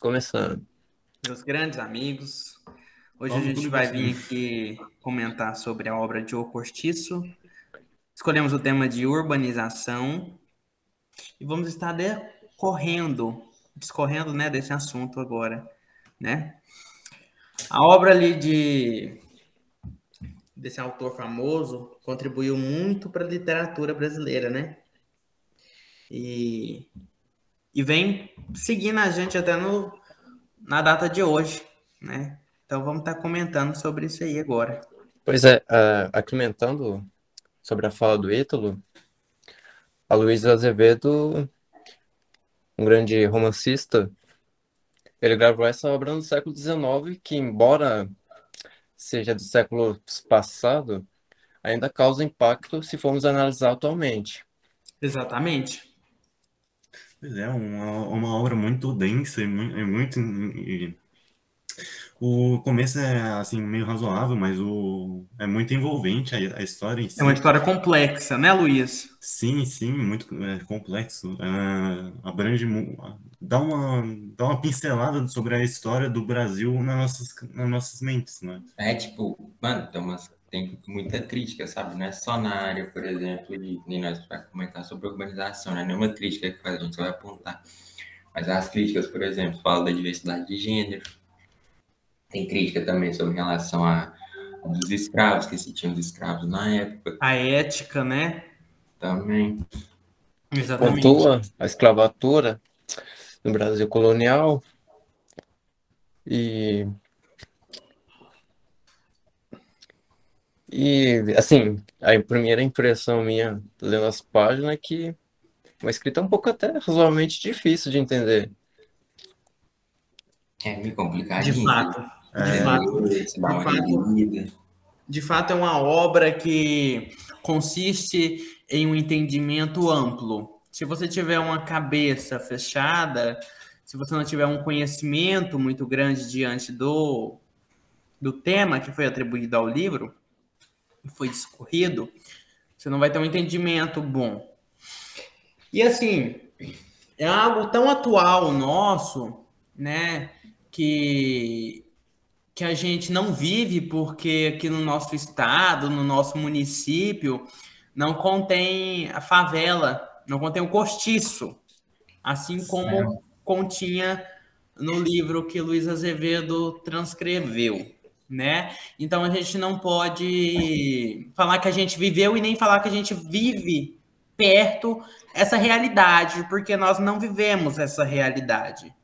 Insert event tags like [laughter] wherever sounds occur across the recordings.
Começando. Meus grandes amigos, hoje Vamos a gente vai vir aqui comentar sobre a obra de O Cortiço. Escolhemos o tema de urbanização e vamos estar decorrendo, discorrendo né, desse assunto agora. Né? A obra ali de desse autor famoso contribuiu muito para a literatura brasileira, né? E, e vem seguindo a gente até no, na data de hoje, né? Então vamos estar tá comentando sobre isso aí agora. Pois é, uh, sobre a fala do Ítalo, a Luísa Azevedo, um grande romancista, ele gravou essa obra no século XIX, que embora seja do século passado, ainda causa impacto se formos analisar atualmente. Exatamente. Pois é, uma, uma obra muito densa e muito. E, o começo é assim meio razoável, mas o é muito envolvente a, a história em si. É uma história complexa, né, Luiz? Sim, sim, muito é, complexo. É, abrange, dá uma, dá uma pincelada sobre a história do Brasil nas nossas, nas nossas mentes, né? É tipo, mano, tem umas tem muita crítica, sabe? Não é só na área, por exemplo, de nem nós para comentar sobre urbanização, né? Nenhuma crítica que faz, a gente vai apontar. Mas as críticas, por exemplo, falam da diversidade de gênero. Tem crítica também sobre relação a dos escravos, que se tinham os escravos na época. A ética, né? Também. Exatamente. Pontua a escravatura no Brasil colonial. E E, assim, a primeira impressão minha lendo as páginas é que uma escrita é um pouco até razoavelmente difícil de entender. É meio complicado. De fato. De, é, fato, de, fato de fato, é uma obra que consiste em um entendimento amplo. Se você tiver uma cabeça fechada, se você não tiver um conhecimento muito grande diante do, do tema que foi atribuído ao livro, foi discorrido, você não vai ter um entendimento bom. E assim, é algo tão atual nosso, né, que que a gente não vive porque aqui no nosso estado, no nosso município, não contém a favela, não contém o cortiço, assim como certo. continha no livro que Luiz Azevedo transcreveu né? Então a gente não pode falar que a gente viveu e nem falar que a gente vive perto essa realidade, porque nós não vivemos essa realidade.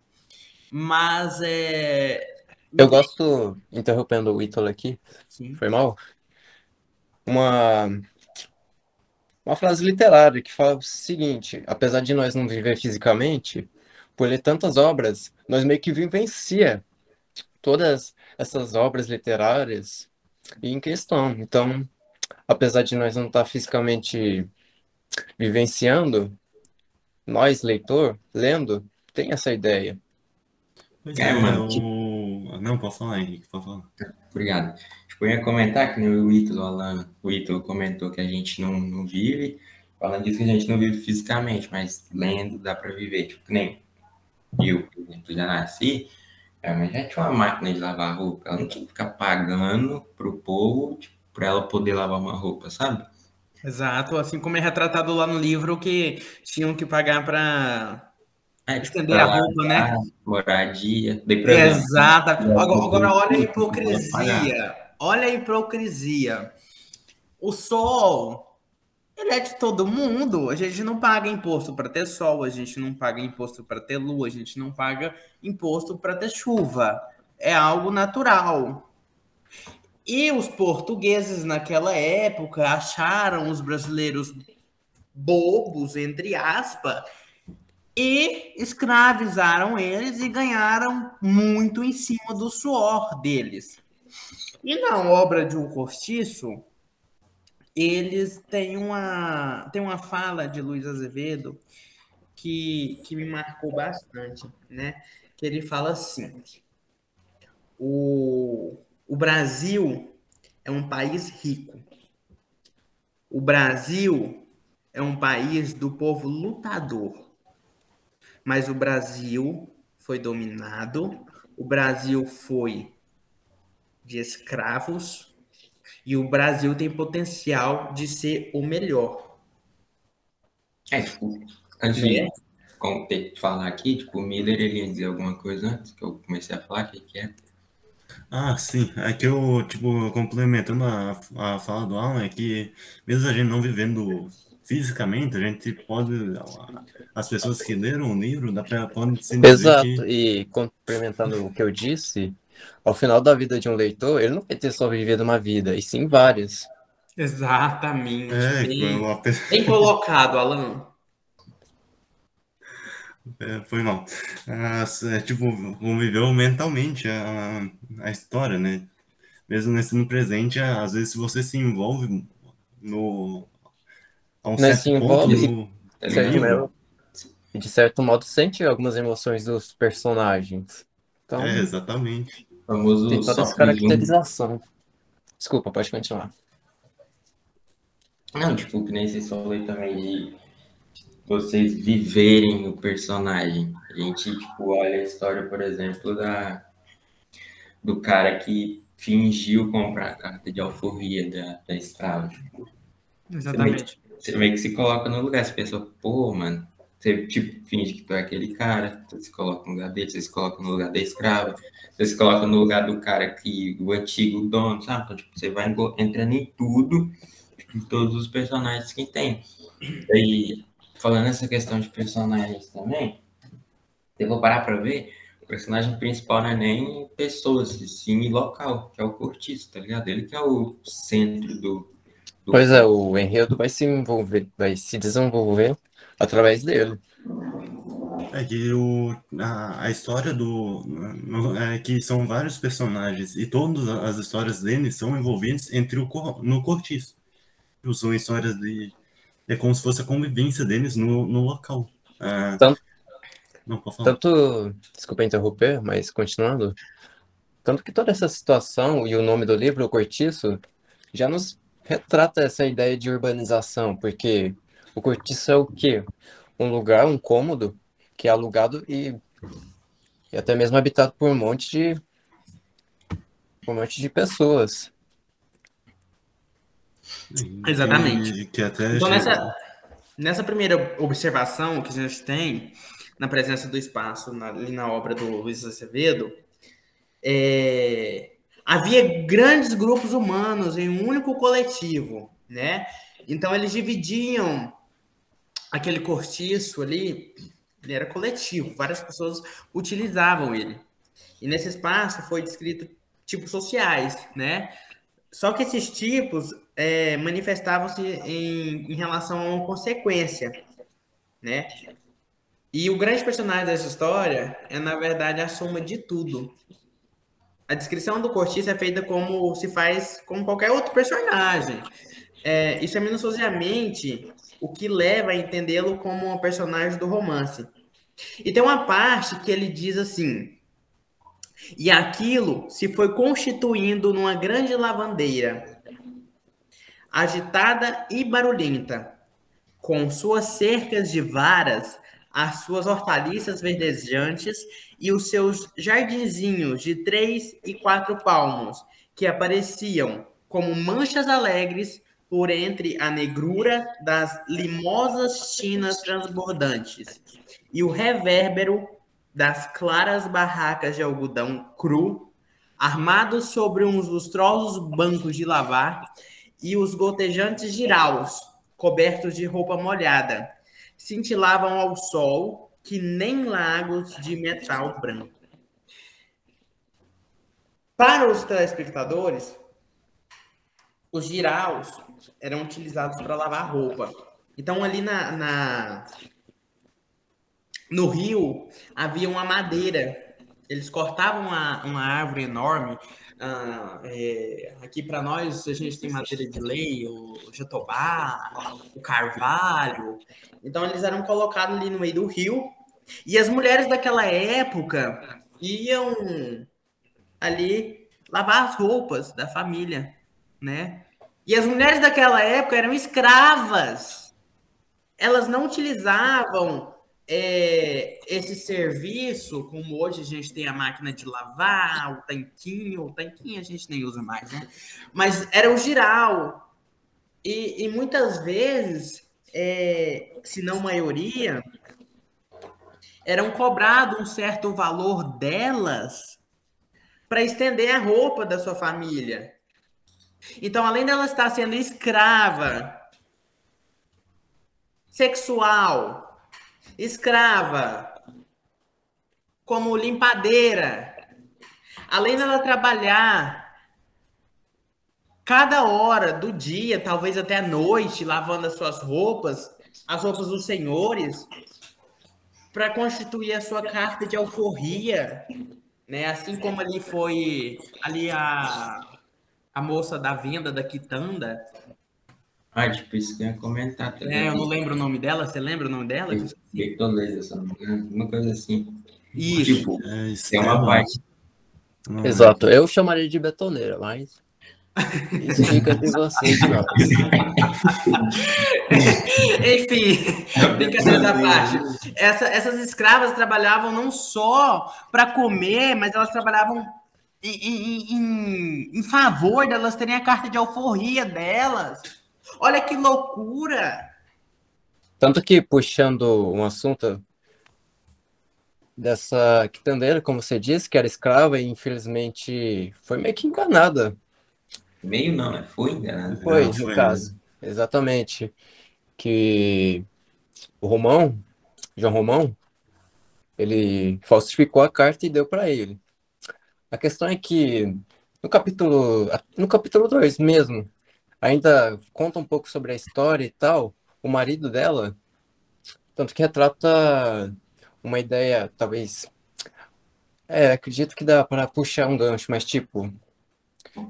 Mas é. Eu gosto, interrompendo o Ítalo aqui, Sim. foi mal? Uma, uma frase literária que fala o seguinte: apesar de nós não viver fisicamente, por ler tantas obras, nós meio que vivencia todas essas obras literárias em questão. Então, apesar de nós não estar fisicamente vivenciando, nós, leitor, lendo, tem essa ideia. Pois é, é mano. O... Não, posso falar, Henrique, falar. Obrigado. Tipo, eu ia comentar que o Ítalo, Alan, o Ítalo comentou que a gente não, não vive, falando disso que a gente não vive fisicamente, mas lendo dá para viver. Tipo, nem eu, por exemplo, já nasci, é, mas já tinha uma máquina de lavar roupa. Ela não tinha que ficar pagando pro povo tipo, para ela poder lavar uma roupa, sabe? Exato, assim como é retratado lá no livro que tinham que pagar para é, estender a roupa, né? Moradia. Exato. Agora, agora olha a hipocrisia. Olha a hipocrisia. O sol ele é de todo mundo. A gente não paga imposto para ter sol, a gente não paga imposto para ter lua, a gente não paga imposto para ter chuva. É algo natural. E os portugueses naquela época acharam os brasileiros bobos, entre aspas, e escravizaram eles e ganharam muito em cima do suor deles. E na obra de um cortiço, eles têm uma, têm uma fala de Luiz Azevedo que, que me marcou bastante, né? Que ele fala assim: o, o Brasil é um país rico. O Brasil é um país do povo lutador. Mas o Brasil foi dominado, o Brasil foi de escravos e o Brasil tem potencial de ser o melhor. É, tipo, antes de ter que falar aqui, tipo, o Miller ele ia dizer alguma coisa antes que eu comecei a falar, o que, que é? Ah, sim. É que eu, tipo, complementando a, a fala do Alan, é que mesmo a gente não vivendo fisicamente, a gente pode. As pessoas que leram o livro, dá pra, podem se Exato, que... e complementando o que eu disse, ao final da vida de um leitor, ele não vai ter só vivido uma vida, e sim várias. Exatamente. É, bem, bem colocado, Alan. É, foi mal. Ah, é, tipo, conviveu mentalmente a, a história, né? Mesmo nesse no presente, às vezes se você se envolve no a um certo se envolve, ponto no, de, certo, de certo modo sente algumas emoções dos personagens. Então, é, exatamente. Famoso tem toda essa caracterização. Desculpa, pode continuar. Não, tipo, que nem vocês falaram também de vocês viverem o personagem. A gente, tipo, olha a história, por exemplo, da do cara que fingiu comprar a carta de alforria da, da escrava. Tipo, Exatamente. Você meio que se coloca no lugar, você pensa, pô, mano, você tipo, finge que tu é aquele cara, você se coloca no lugar dele, você se coloca no lugar da escrava, você se coloca no lugar do cara que, o antigo dono, sabe? Então, tipo, você vai entrando em tudo, em todos os personagens que tem. E falando essa questão de personagens também, eu vou parar para ver, o personagem principal não é nem pessoas, sim local, que é o Cortiço, tá ligado? Ele que é o centro do. do... Pois é, o enredo vai se envolver, vai se desenvolver através dele. É que o, a, a história do. É que são vários personagens e todas as histórias deles são envolvidas entre o, no Cortiço. São histórias de é como se fosse a convivência deles no, no local. É... Tanto, Não, tanto, desculpa interromper, mas continuando, tanto que toda essa situação e o nome do livro, O Cortiço, já nos retrata essa ideia de urbanização, porque o cortiço é o quê? Um lugar, um cômodo, que é alugado e, e até mesmo habitado por um monte de por um monte de pessoas. Exatamente. Que, até então, nessa, nessa primeira observação que a gente tem na presença do espaço na, ali na obra do Luiz Azevedo, é, havia grandes grupos humanos em um único coletivo, né? Então eles dividiam aquele cortiço ali, ele era coletivo, várias pessoas utilizavam ele. E nesse espaço foi descrito tipos sociais, né? Só que esses tipos é, manifestavam-se em, em relação a uma consequência, né? E o grande personagem dessa história é, na verdade, a soma de tudo. A descrição do Cortiço é feita como se faz com qualquer outro personagem. É, isso é minuciosamente o que leva a entendê-lo como um personagem do romance. E tem uma parte que ele diz assim: e aquilo se foi constituindo numa grande lavandeira, agitada e barulhenta, com suas cercas de varas, as suas hortaliças verdejantes e os seus jardinzinhos de três e quatro palmos, que apareciam como manchas alegres por entre a negrura das limosas chinas transbordantes e o revérbero das claras barracas de algodão cru, armados sobre uns lustrosos bancos de lavar, e os gotejantes giraus, cobertos de roupa molhada, cintilavam ao sol que nem lagos de metal branco. Para os telespectadores, os giraus eram utilizados para lavar roupa. Então, ali na, na, no rio havia uma madeira. Eles cortavam uma, uma árvore enorme. Ah, é, aqui para nós a gente tem madeira de lei, o jatobá, o carvalho. Então eles eram colocados ali no meio do rio. E as mulheres daquela época iam ali lavar as roupas da família, né? E as mulheres daquela época eram escravas. Elas não utilizavam é, esse serviço, como hoje a gente tem a máquina de lavar, o tanquinho, o tanquinho a gente nem usa mais, né? Mas era o giral. E, e muitas vezes, é, se não maioria, eram cobrado um certo valor delas para estender a roupa da sua família. Então, além dela estar sendo escrava, sexual, escrava, como limpadeira. Além dela trabalhar cada hora do dia, talvez até a noite, lavando as suas roupas, as roupas dos senhores, para constituir a sua carta de alforria, né? Assim como ali foi ali a, a moça da venda da quitanda, ah, tipo, isso que eu ia comentar também. É, eu não lembro o nome dela. Você lembra o nome dela? Bertoleza, uma coisa assim. Isso. Tipo, é, tem uma parte. Exato, eu chamaria de betoneira, mas isso fica entre vocês. [laughs] Enfim, brincadeira da parte. Essa, essas escravas trabalhavam não só para comer, mas elas trabalhavam em, em, favor delas terem a carta de alforria delas. Olha que loucura! Tanto que, puxando um assunto dessa quitandeira, como você disse, que era escrava e infelizmente foi meio que enganada. Meio não, né? Foi enganada. Foi, não, no caso. Exatamente. Que o Romão, João Romão, ele falsificou a carta e deu para ele. A questão é que no capítulo no capítulo 2 mesmo, ainda conta um pouco sobre a história e tal. O marido dela, tanto que retrata uma ideia, talvez. É, acredito que dá para puxar um gancho, mas tipo,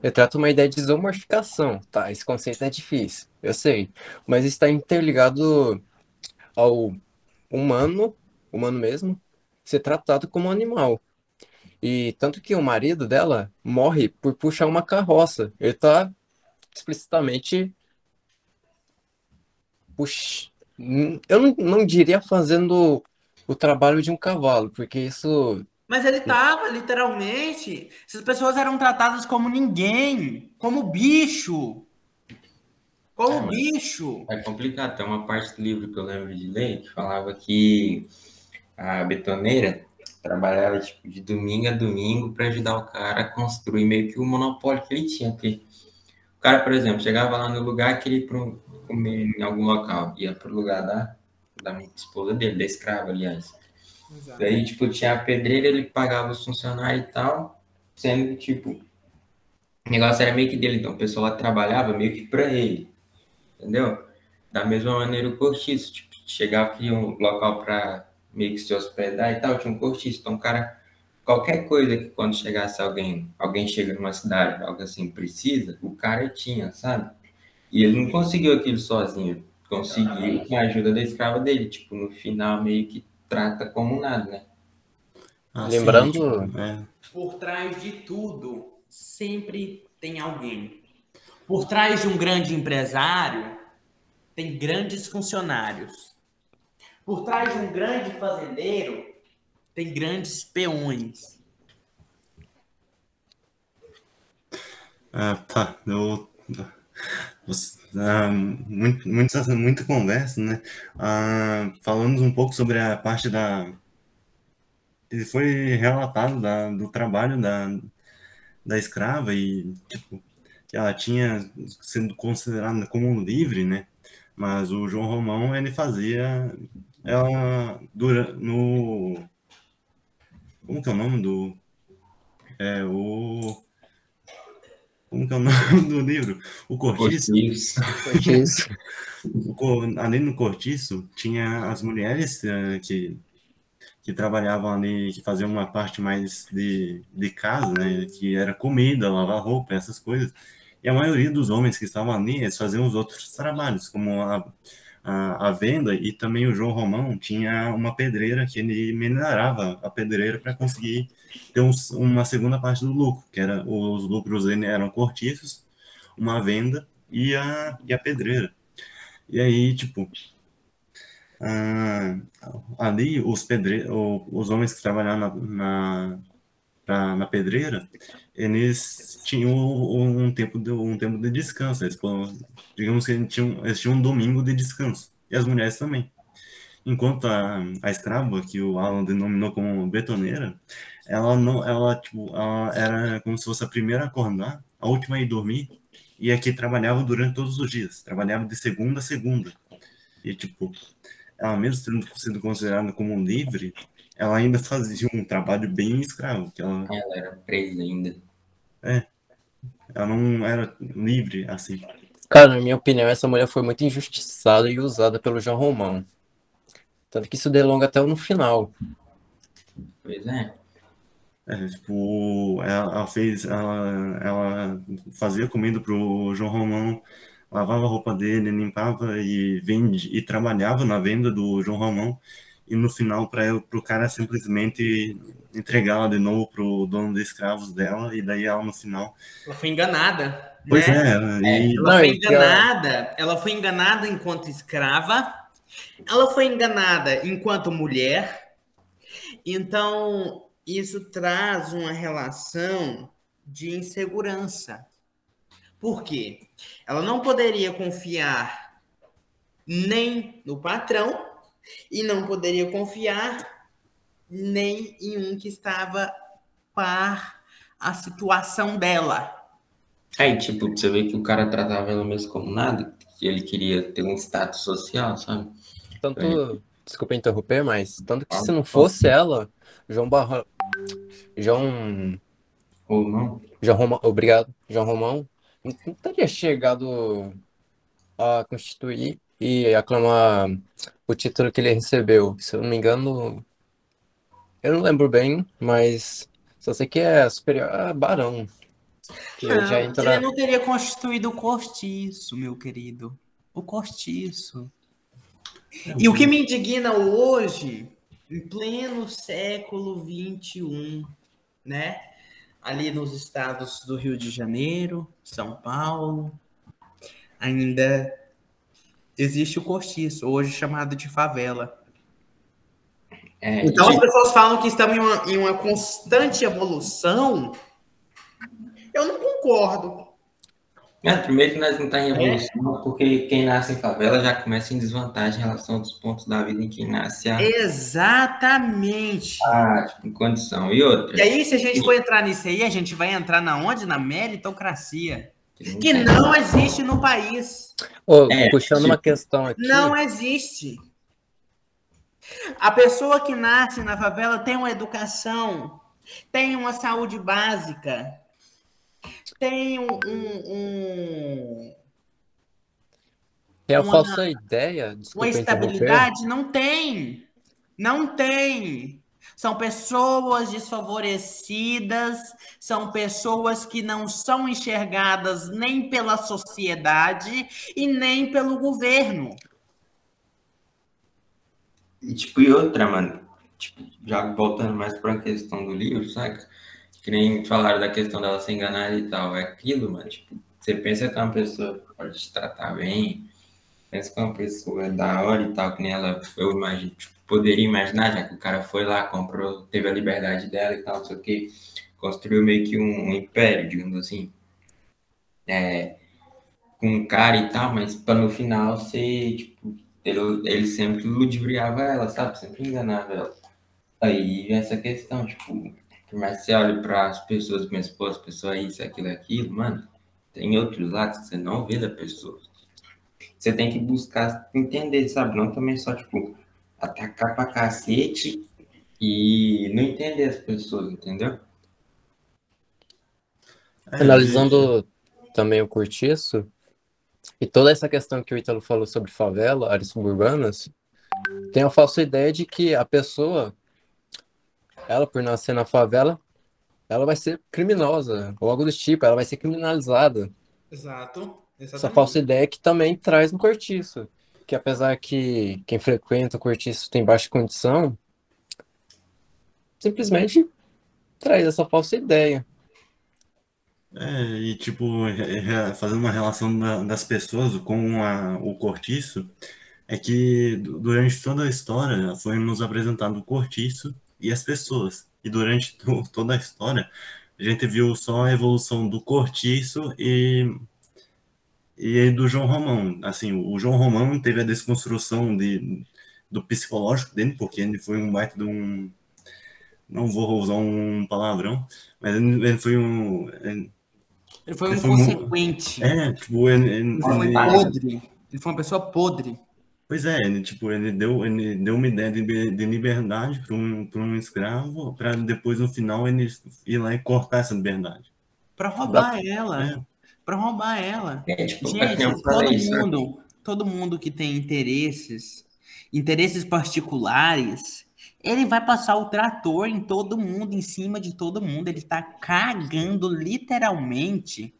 retrata uma ideia de isomorficação, tá? Esse conceito é difícil, eu sei, mas está interligado ao humano, humano mesmo, ser tratado como animal. E tanto que o marido dela morre por puxar uma carroça. Ele tá explicitamente. Puxa, eu não, não diria fazendo o trabalho de um cavalo, porque isso. Mas ele estava, literalmente. Essas pessoas eram tratadas como ninguém, como bicho. Como é, bicho. É complicado. Tem uma parte do livro que eu lembro de ler que falava que a betoneira trabalhava tipo, de domingo a domingo para ajudar o cara a construir meio que o monopólio que ele tinha. Porque cara, por exemplo, chegava lá no lugar que ele comer em algum local, ia pro lugar da, da esposa dele, da escrava, aliás. Exato. Daí, tipo, tinha a pedreira, ele pagava os funcionários e tal, sendo que, tipo, o negócio era meio que dele, então o pessoal lá trabalhava meio que pra ele, entendeu? Da mesma maneira o cortiço, tipo, chegava aqui um local pra meio que se hospedar e tal, tinha um cortiço, então o cara qualquer coisa que quando chegasse alguém, alguém chega numa cidade, algo assim, precisa, o cara tinha, sabe? E ele não conseguiu aquilo sozinho, conseguiu com a ajuda da escrava dele, tipo, no final meio que trata como nada, né? Ah, Lembrando, sim, tipo, é. por trás de tudo sempre tem alguém. Por trás de um grande empresário tem grandes funcionários. Por trás de um grande fazendeiro tem grandes peões. Ah, tá. Eu, ah, muito, muito, muita conversa, né? Ah, falamos um pouco sobre a parte da. Ele foi relatado da, do trabalho da, da escrava e, tipo, que ela tinha sendo considerada como livre, né? Mas o João Romão, ele fazia ela dura, no como que é o nome do. É o. Como que é o [laughs] nome do livro? O Cortiço. Cortiço. [laughs] além do Cortiço, tinha as mulheres uh, que, que trabalhavam ali, que faziam uma parte mais de, de casa, né? Que era comida, lavar roupa, essas coisas. E a maioria dos homens que estavam ali, eles faziam os outros trabalhos, como a a, a, venda e também o João Romão tinha uma pedreira que ele minerava a pedreira para conseguir ter um, uma segunda parte do lucro, que era os lucros eram cortiços, uma venda e a, e a pedreira. E aí, tipo, ah, ali os pedre... os homens que trabalhavam na, na, pra, na pedreira, eles tinham um tempo de, um tempo de descanso. Eles, digamos que eles tinham, eles tinham um domingo de descanso. E as mulheres também. Enquanto a, a escrava, que o Alan denominou como betoneira, ela não, ela, tipo, ela era como se fosse a primeira a acordar, a última a ir dormir, e aqui trabalhava durante todos os dias. Trabalhava de segunda a segunda. E, tipo, ela mesmo sido considerada como livre, ela ainda fazia um trabalho bem escravo. Que ela... ela era presa ainda. É. Ela não era livre assim. Cara, na minha opinião, essa mulher foi muito injustiçada e usada pelo João Romão. Tanto que isso delonga até no final. Pois é. É, tipo, ela, ela fez, ela, ela fazia comida pro João Romão, lavava a roupa dele, limpava e vende e trabalhava na venda do João Romão e no final para o cara simplesmente entregá-la de novo pro dono de escravos dela e daí ela no final ela foi enganada pois né? é, e... ela foi enganada ela foi enganada enquanto escrava ela foi enganada enquanto mulher então isso traz uma relação de insegurança por quê? Ela não poderia confiar nem no patrão e não poderia confiar nem em um que estava par a situação dela. Aí, tipo, você vê que o cara tratava ela mesmo como nada, que ele queria ter um status social, sabe? Tanto, Aí... desculpa interromper, mas tanto que se não fosse ela, João Barra... João... Romão? João Romão, obrigado. João Romão não teria chegado a constituir e aclamar o título que ele recebeu. Se eu não me engano, eu não lembro bem, mas só sei que é superior a Barão. Que não, já entra... Ele não teria constituído o cortiço, meu querido. O cortiço. E o que me indigna hoje, em pleno século XXI, né? ali nos estados do Rio de Janeiro, São Paulo, ainda existe o cortiço, hoje chamado de favela. É, então as pessoas falam que estamos em uma, em uma constante evolução. Eu não concordo. É, primeiro que nós não estamos tá em evolução, é. porque quem nasce em favela já começa em desvantagem em relação aos pontos da vida em quem nasce a... Exatamente. Ah, tipo, em condição. E outra. E aí, se a gente for entrar nisso aí, a gente vai entrar na onde? Na meritocracia. Que, que não existe no país. Oh, é, puxando uma questão aqui. Não existe. A pessoa que nasce na favela tem uma educação, tem uma saúde básica, tem um. um, um é a uma, falsa ideia. Uma estabilidade? Não tem. Não tem. São pessoas desfavorecidas, são pessoas que não são enxergadas nem pela sociedade e nem pelo governo. E tipo, e outra, mano, tipo, já voltando mais para a questão do livro, saca? que nem falaram da questão dela ser enganada e tal, é aquilo, mano, tipo, você pensa que uma pessoa pode te tratar bem, pensa que é uma pessoa da hora e tal, que nem ela, eu imagino, tipo, poderia imaginar, já que o cara foi lá, comprou, teve a liberdade dela e tal, não sei o que, construiu meio que um, um império, digamos assim, é, com um cara e tal, mas para no final ser, tipo, ele, ele sempre ludibriava ela, sabe, sempre enganava ela. Aí essa questão, tipo, por mais que você olhe para as pessoas, minha esposa, pessoa isso, aquilo, aquilo, mano, tem outros lados que você não vê da pessoa. Você tem que buscar entender, sabe? Não também só, tipo, atacar pra cacete e não entender as pessoas, entendeu? É, Analisando também o cortiço, e toda essa questão que o Ítalo falou sobre favela, áreas suburbanas, tem a falsa ideia de que a pessoa ela, por nascer na favela, ela vai ser criminosa, ou algo do tipo, ela vai ser criminalizada. Exato. Exatamente. Essa falsa ideia que também traz no cortiço. Que apesar que quem frequenta o cortiço tem baixa condição, simplesmente traz essa falsa ideia. É, e tipo, fazendo uma relação da, das pessoas com a, o cortiço, é que durante toda a história foi nos apresentado o cortiço e as pessoas. E durante toda a história, a gente viu só a evolução do cortiço e, e do João Romão. Assim, o João Romão teve a desconstrução de, do psicológico dele, porque ele foi um baita de um. Não vou usar um palavrão, mas ele, foi um. Ele, ele foi um ele foi consequente. Um, é, tipo, ele, ele, ele foi podre. Ele foi uma pessoa podre. Pois é, ele, tipo, ele deu, ele deu uma ideia de, de liberdade para um, um escravo, para depois, no final, ele ir lá e cortar essa liberdade. Para roubar da... ela. É. Para roubar ela. É, tipo, Gente, todo isso, mundo, todo mundo que tem interesses, interesses particulares, ele vai passar o trator em todo mundo, em cima de todo mundo. Ele está cagando literalmente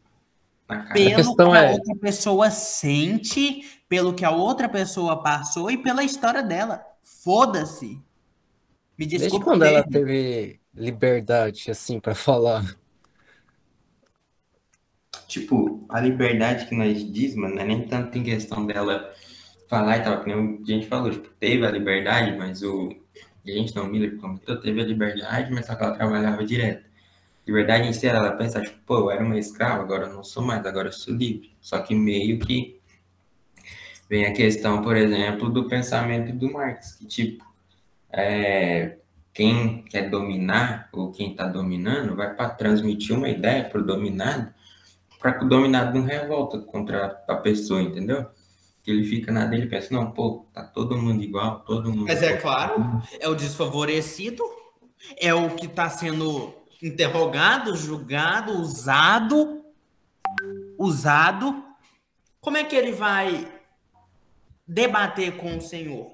pelo que a é... outra pessoa sente, pelo que a outra pessoa passou e pela história dela. Foda-se. Me desculpe. Desde quando ela teve liberdade, assim, para falar? Tipo, a liberdade que nós diz, mano, não é nem tanto em questão dela falar e tal, que nem a gente falou, tipo, teve a liberdade, mas o. A gente não, Miller comentou, teve a liberdade, mas só que ela trabalhava direto liberdade em si, ela pensa, tipo, pô, eu era uma escrava, agora eu não sou mais, agora eu sou livre. Só que meio que vem a questão, por exemplo, do pensamento do Marx, que, tipo, é, quem quer dominar ou quem está dominando vai para transmitir uma ideia para o dominado, para que o dominado não revolta contra a pessoa, entendeu? Ele fica na dele e pensa, não, pô, tá todo mundo igual, todo mundo. Mas é claro, é o desfavorecido, é o que está sendo interrogado, julgado, usado, usado. Como é que ele vai debater com o Senhor?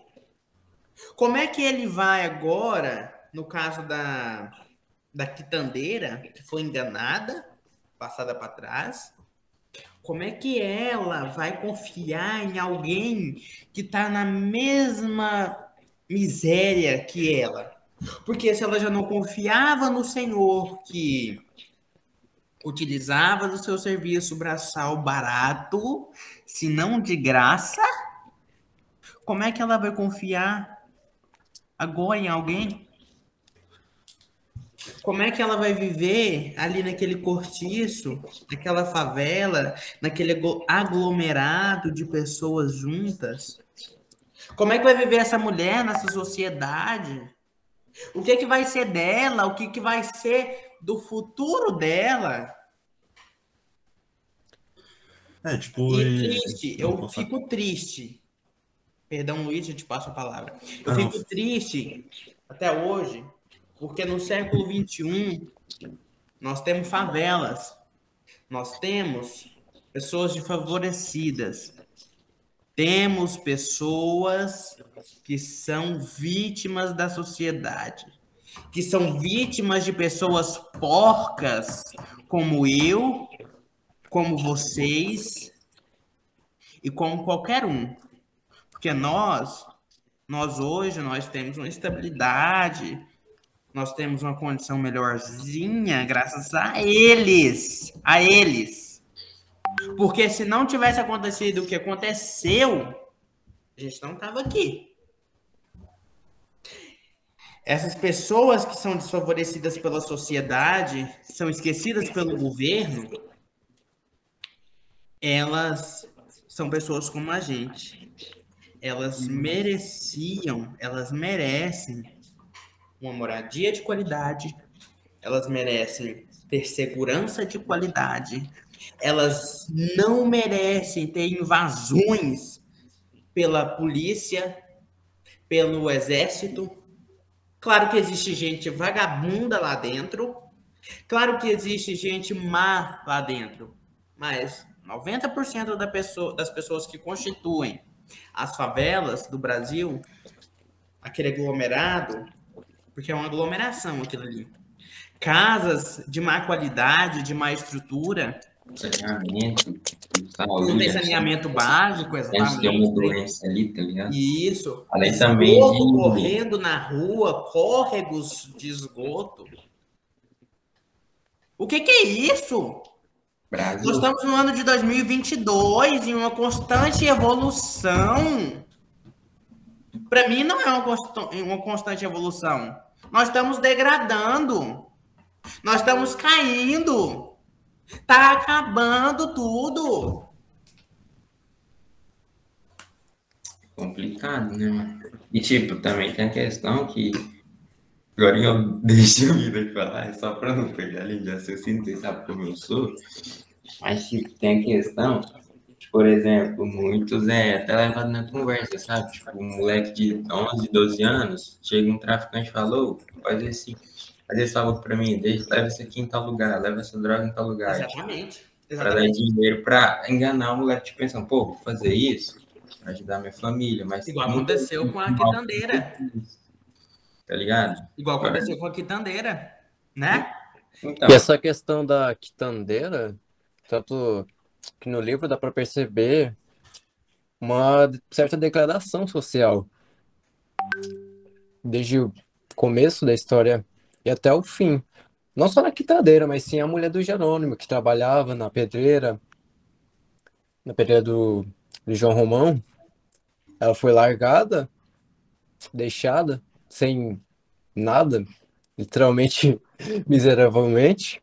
Como é que ele vai agora, no caso da, da quitandeira, que foi enganada, passada para trás, como é que ela vai confiar em alguém que está na mesma miséria que ela? Porque se ela já não confiava no Senhor que utilizava do seu serviço braçal barato, se não de graça, como é que ela vai confiar agora em alguém? Como é que ela vai viver ali naquele cortiço, naquela favela, naquele aglomerado de pessoas juntas? Como é que vai viver essa mulher nessa sociedade? O que, que vai ser dela? O que, que vai ser do futuro dela? É, tipo. E triste, eu fico triste. Perdão, Luiz, eu te passo a palavra. Eu Não. fico triste até hoje, porque no século XXI nós temos favelas, nós temos pessoas desfavorecidas, temos pessoas que são vítimas da sociedade, que são vítimas de pessoas porcas, como eu, como vocês e como qualquer um. Porque nós, nós hoje, nós temos uma estabilidade, nós temos uma condição melhorzinha graças a eles, a eles. Porque se não tivesse acontecido o que aconteceu, a gente não estava aqui. Essas pessoas que são desfavorecidas pela sociedade, são esquecidas pelo governo, elas são pessoas como a gente. Elas mereciam, elas merecem uma moradia de qualidade, elas merecem ter segurança de qualidade, elas não merecem ter invasões pela polícia, pelo exército. Claro que existe gente vagabunda lá dentro. Claro que existe gente má lá dentro. Mas 90% da pessoa, das pessoas que constituem as favelas do Brasil, aquele aglomerado, porque é uma aglomeração aquilo ali. Casas de má qualidade, de má estrutura, saneamento, saúde. Não tem saneamento básico, exatamente. Tem uma doença ali, tá ligado? Isso. Além também de... correndo na rua, córregos de esgoto. O que, que é isso? Brasil. Nós estamos no ano de 2022 em uma constante evolução. Para mim, não é uma constante evolução. Nós estamos degradando. Nós estamos caindo. Tá acabando tudo. Complicado, né, mano? E, tipo, também tem a questão que. Agora eu [laughs] deixo eu vir falar, é só para não perder a linha de raciocínio, vocês sabem como eu sou. Mas, tipo, tem a questão por exemplo, muitos é até levado na conversa, sabe? Tipo, um moleque de 11, 12 anos, chega um traficante e falou, faz esse, faz esse favor pra mim, deixa, leva isso aqui em tal lugar, leva essa droga em tal lugar. Exatamente. Para dar dinheiro, para enganar o moleque, tipo, pensando, pô, vou fazer isso, pra ajudar minha família, mas... Igual aconteceu com a quitandeira. Tá ligado? Igual aconteceu com a quitandeira, né? Então, e essa questão da quitandeira, tanto que no livro dá para perceber uma certa declaração social. Desde o começo da história e até o fim. Não só na quitadeira, mas sim a mulher do Jerônimo, que trabalhava na pedreira, na pedreira do, do João Romão. Ela foi largada, deixada, sem nada, [laughs] literalmente, [laughs] miseravelmente.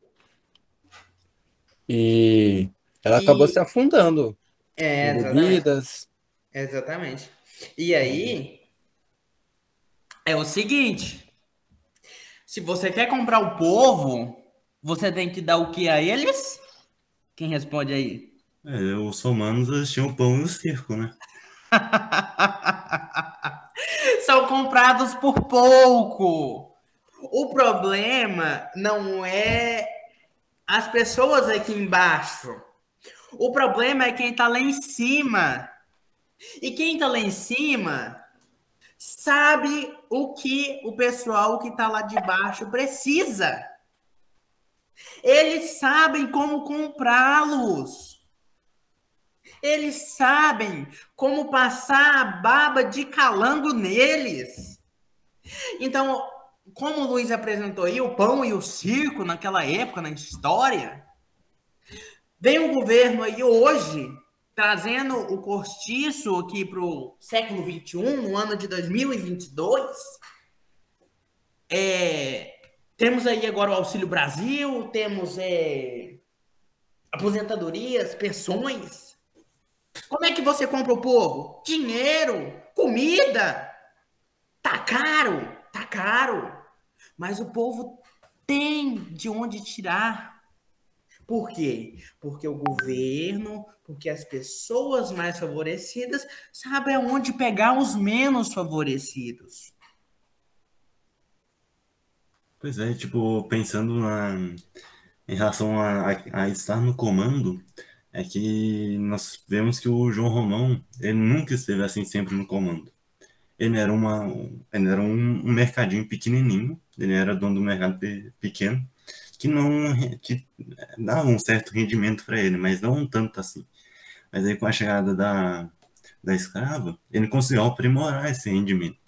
E ela e... acabou se afundando. É, bebidas. Exatamente. E aí, é o seguinte: se você quer comprar o povo, você tem que dar o que a eles? Quem responde aí? É, os romanos tinham pão no circo, né? [laughs] São comprados por pouco. O problema não é as pessoas aqui embaixo. O problema é quem está lá em cima. E quem está lá em cima sabe o que o pessoal que está lá de baixo precisa. Eles sabem como comprá-los. Eles sabem como passar a baba de calango neles. Então, como o Luiz apresentou aí, o pão e o circo naquela época, na história, Vem um governo aí hoje trazendo o cortiço aqui para o século XXI, no ano de 2022. É, temos aí agora o Auxílio Brasil, temos é, aposentadorias, pensões. Como é que você compra o povo? Dinheiro, comida. Tá caro, tá caro. Mas o povo tem de onde tirar por quê? Porque o governo, porque as pessoas mais favorecidas sabem aonde pegar os menos favorecidos. Pois é, tipo, pensando na, em relação a, a, a, estar no comando, é que nós vemos que o João Romão, ele nunca esteve assim sempre no comando. Ele era, uma, ele era um, mercadinho pequenininho, ele era dono do mercado pequeno, que não que dava um certo rendimento para ele, mas não tanto assim. Mas aí com a chegada da, da escrava, ele conseguiu aprimorar esse rendimento.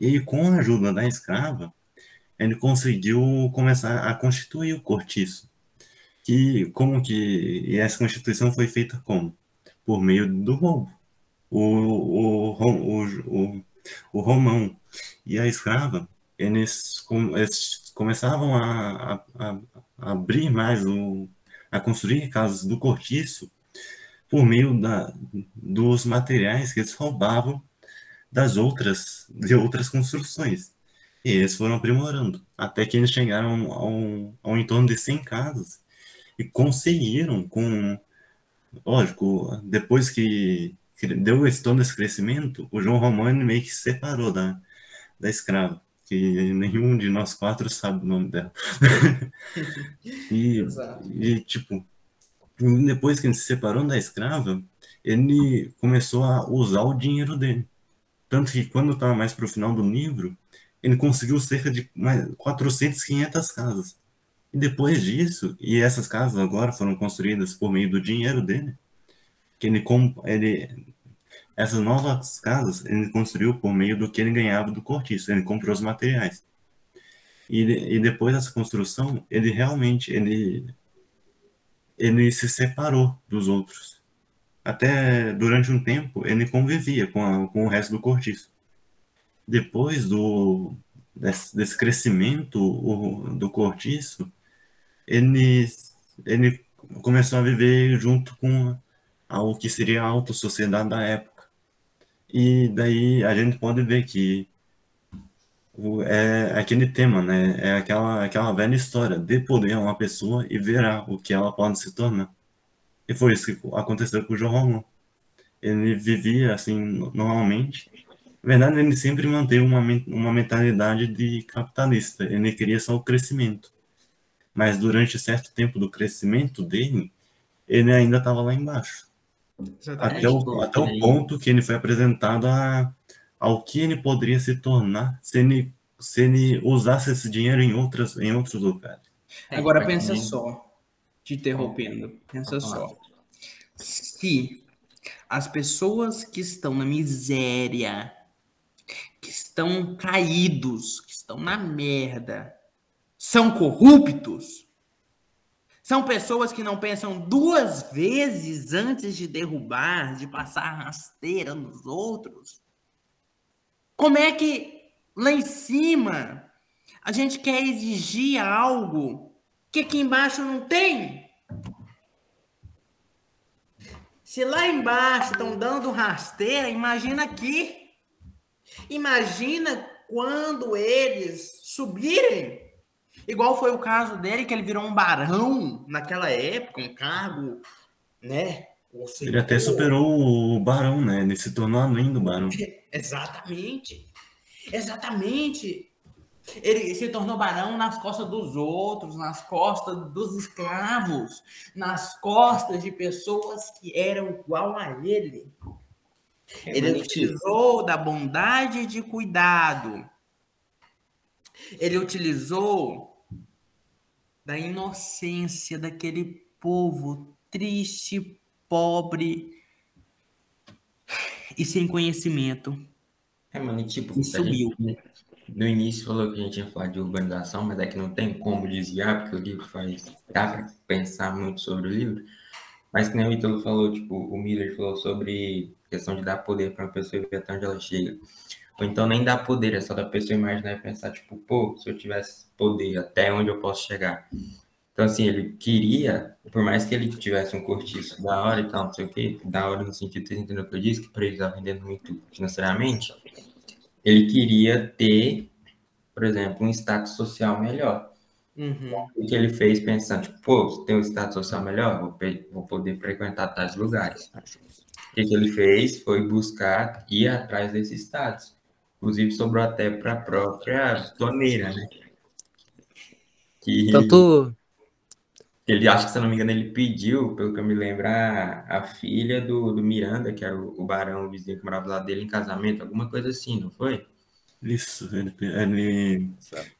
E aí com a ajuda da escrava, ele conseguiu começar a constituir o cortiço. Que como que e essa constituição foi feita como? Por meio do roubo. O, o, o, o, o Romão e a escrava, eles, eles começavam a, a, a abrir mais, o, a construir casas do cortiço por meio da, dos materiais que eles roubavam das outras, de outras construções. E eles foram aprimorando, até que eles chegaram ao, ao em torno de 100 casas e conseguiram, com, lógico, depois que, que deu esse, todo esse crescimento, o João Romano meio que se separou da, da escrava que nenhum de nós quatro sabe o nome dela. [laughs] e, e, tipo, depois que ele se separou da escrava, ele começou a usar o dinheiro dele. Tanto que quando estava mais para o final do livro, ele conseguiu cerca de mais 400, 500 casas. E depois disso, e essas casas agora foram construídas por meio do dinheiro dele, que ele, ele essas novas casas ele construiu por meio do que ele ganhava do cortiço, ele comprou os materiais. E, e depois dessa construção, ele realmente ele, ele se separou dos outros. Até durante um tempo, ele convivia com, a, com o resto do cortiço. depois do desse, desse crescimento o, do cortiço, ele, ele começou a viver junto com o que seria a alta sociedade da época. E daí a gente pode ver que é aquele tema, né? É aquela, aquela velha história de poder a uma pessoa e verá o que ela pode se tornar. E foi isso que aconteceu com o João Roman. Ele vivia assim normalmente. Na verdade, ele sempre manteve uma, uma mentalidade de capitalista. Ele queria só o crescimento. Mas durante certo tempo do crescimento dele, ele ainda estava lá embaixo. Até o, até o ponto que ele foi apresentado a, ao que ele poderia se tornar se ele, se ele usasse esse dinheiro em, outras, em outros lugares. É, Agora pensa só, te interrompendo, pensa só. Se as pessoas que estão na miséria, que estão caídos, que estão na merda, são corruptos, são pessoas que não pensam duas vezes antes de derrubar, de passar rasteira nos outros. Como é que lá em cima a gente quer exigir algo que aqui embaixo não tem? Se lá embaixo estão dando rasteira, imagina aqui. Imagina quando eles subirem Igual foi o caso dele, que ele virou um barão naquela época, um cargo, né? Ele até superou o barão, né? Ele se tornou além do barão. [laughs] Exatamente. Exatamente. Ele se tornou barão nas costas dos outros, nas costas dos escravos, nas costas de pessoas que eram igual a ele. Ele utilizou da bondade de cuidado. Ele utilizou da inocência daquele povo triste, pobre e sem conhecimento. É, mano, e tipo, e subiu. Gente, no início falou que a gente ia falar de urbanização, mas é que não tem como desviar, porque o livro faz. dá para pensar muito sobre o livro. Mas que nem o Ítalo falou, tipo, o Miller falou sobre questão de dar poder para uma pessoa e ver até onde ela chega. Ou então nem dar poder, é só da pessoa imaginar e pensar, tipo, pô, se eu tivesse poder, até onde eu posso chegar. Então, assim, ele queria, por mais que ele tivesse um cortiço da hora e tal, não sei o quê, da hora no sentido, você entendeu o que eu disse, que para ele estava vendendo muito financeiramente, ele queria ter, por exemplo, um status social melhor. Uhum. O que ele fez pensando, tipo, pô, se tem um status social melhor, vou, vou poder frequentar tais lugares. O que ele fez foi buscar ir atrás desse status. Inclusive, sobrou até para a própria torneira, né? Que Tanto. Ele acha que, se não me engano, ele pediu, pelo que eu me lembro, a, a filha do, do Miranda, que era o, o barão, o vizinho que morava do lado dele, em casamento, alguma coisa assim, não foi? Isso, ele, ele,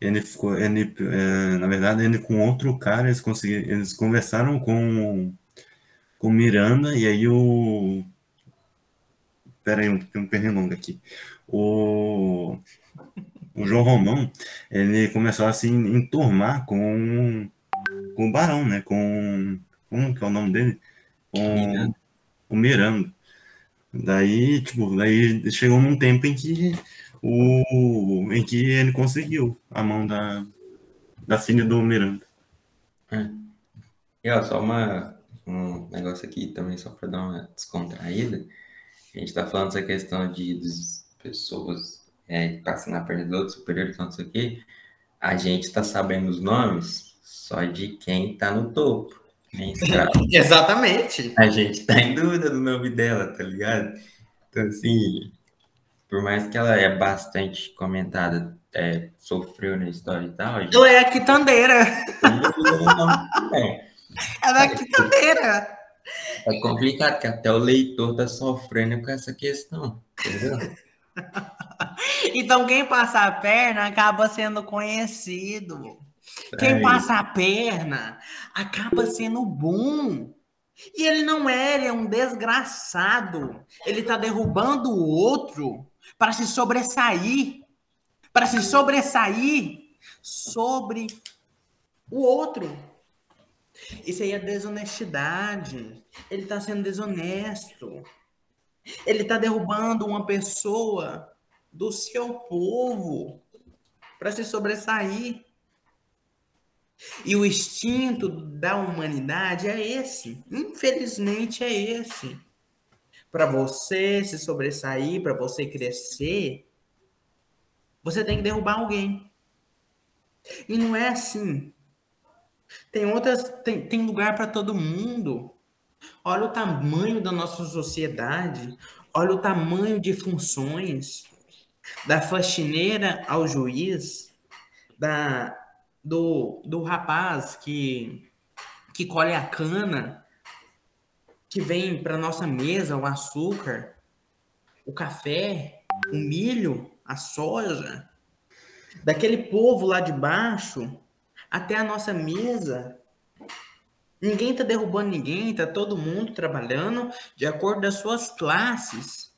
ele ficou, ele, é, na verdade, ele com outro cara, eles conseguiram, eles conversaram com, com Miranda, e aí o. Pera aí, tem um pernilongo aqui o, o João Romão, ele começou a se enturmar com, com o Barão, né? Com, como que é o nome dele? Com Miranda. o Miranda. Daí, tipo, daí chegou num tempo em que o em que ele conseguiu a mão da, da filha do Miranda. É. E ó, só uma, um negócio aqui também, só para dar uma descontraída. A gente está falando essa questão de, dos pessoas é, passando na perna do outro, superior, não sei o quê, a gente está sabendo os nomes só de quem está no topo. [laughs] Exatamente. A gente está em dúvida do nome dela, tá ligado? Então, assim, por mais que ela é bastante comentada, é, sofreu na história e tal. Gente... Ela é a quitandeira. [laughs] Ela é a quitandeira. É complicado, porque até o leitor tá sofrendo com essa questão, entendeu? [laughs] então, quem passa a perna acaba sendo conhecido. Quem é passa a perna acaba sendo bom. E ele não é, ele é um desgraçado. Ele está derrubando o outro para se sobressair. Para se sobressair sobre o outro. Isso aí é desonestidade. Ele está sendo desonesto. Ele está derrubando uma pessoa do seu povo para se sobressair. E o instinto da humanidade é esse. Infelizmente é esse. Para você se sobressair, para você crescer, você tem que derrubar alguém. E não é assim. Tem outras, tem, tem lugar para todo mundo. Olha o tamanho da nossa sociedade, olha o tamanho de funções, da faxineira ao juiz, da do, do rapaz que, que colhe a cana, que vem para nossa mesa o açúcar, o café, o milho, a soja, daquele povo lá de baixo até a nossa mesa. Ninguém está derrubando ninguém, está todo mundo trabalhando de acordo das suas classes.